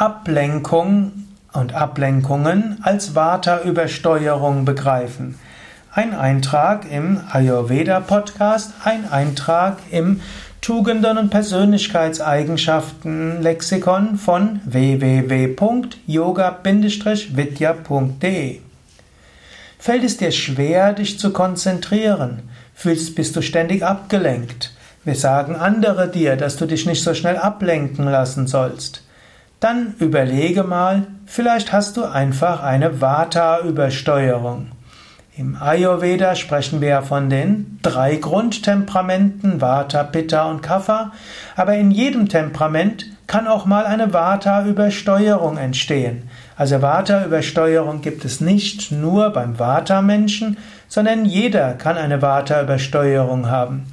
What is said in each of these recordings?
Ablenkung und Ablenkungen als Vata-Übersteuerung begreifen. Ein Eintrag im Ayurveda Podcast, ein Eintrag im Tugenden und Persönlichkeitseigenschaften Lexikon von www.yoga-vidya.de. Fällt es dir schwer, dich zu konzentrieren? Fühlst, bist du ständig abgelenkt? Wir sagen andere dir, dass du dich nicht so schnell ablenken lassen sollst. Dann überlege mal, vielleicht hast du einfach eine Vata-Übersteuerung. Im Ayurveda sprechen wir von den drei Grundtemperamenten, Vata, Pitta und Kapha, aber in jedem Temperament kann auch mal eine Vata-Übersteuerung entstehen. Also Vata-Übersteuerung gibt es nicht nur beim Vata-Menschen, sondern jeder kann eine Vata-Übersteuerung haben.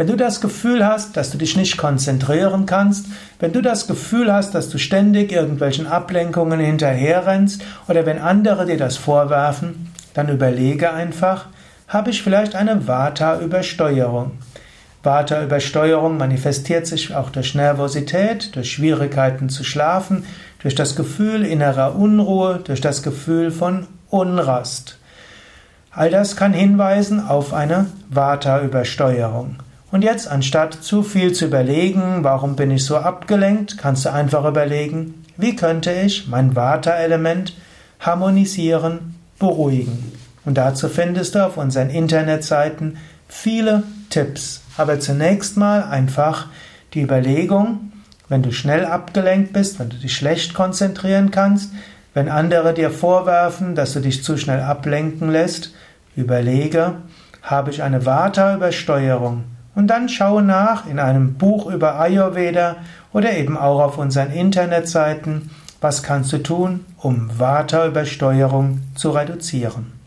Wenn du das Gefühl hast, dass du dich nicht konzentrieren kannst, wenn du das Gefühl hast, dass du ständig irgendwelchen Ablenkungen hinterherrennst oder wenn andere dir das vorwerfen, dann überlege einfach, habe ich vielleicht eine Vata-Übersteuerung? Vata-Übersteuerung manifestiert sich auch durch Nervosität, durch Schwierigkeiten zu schlafen, durch das Gefühl innerer Unruhe, durch das Gefühl von Unrast. All das kann hinweisen auf eine Vata-Übersteuerung. Und jetzt, anstatt zu viel zu überlegen, warum bin ich so abgelenkt, kannst du einfach überlegen, wie könnte ich mein Vata-Element harmonisieren, beruhigen. Und dazu findest du auf unseren Internetseiten viele Tipps. Aber zunächst mal einfach die Überlegung, wenn du schnell abgelenkt bist, wenn du dich schlecht konzentrieren kannst, wenn andere dir vorwerfen, dass du dich zu schnell ablenken lässt, überlege, habe ich eine Vata-Übersteuerung? Und dann schaue nach in einem Buch über Ayurveda oder eben auch auf unseren Internetseiten, was kannst du tun, um Vata-Übersteuerung zu reduzieren.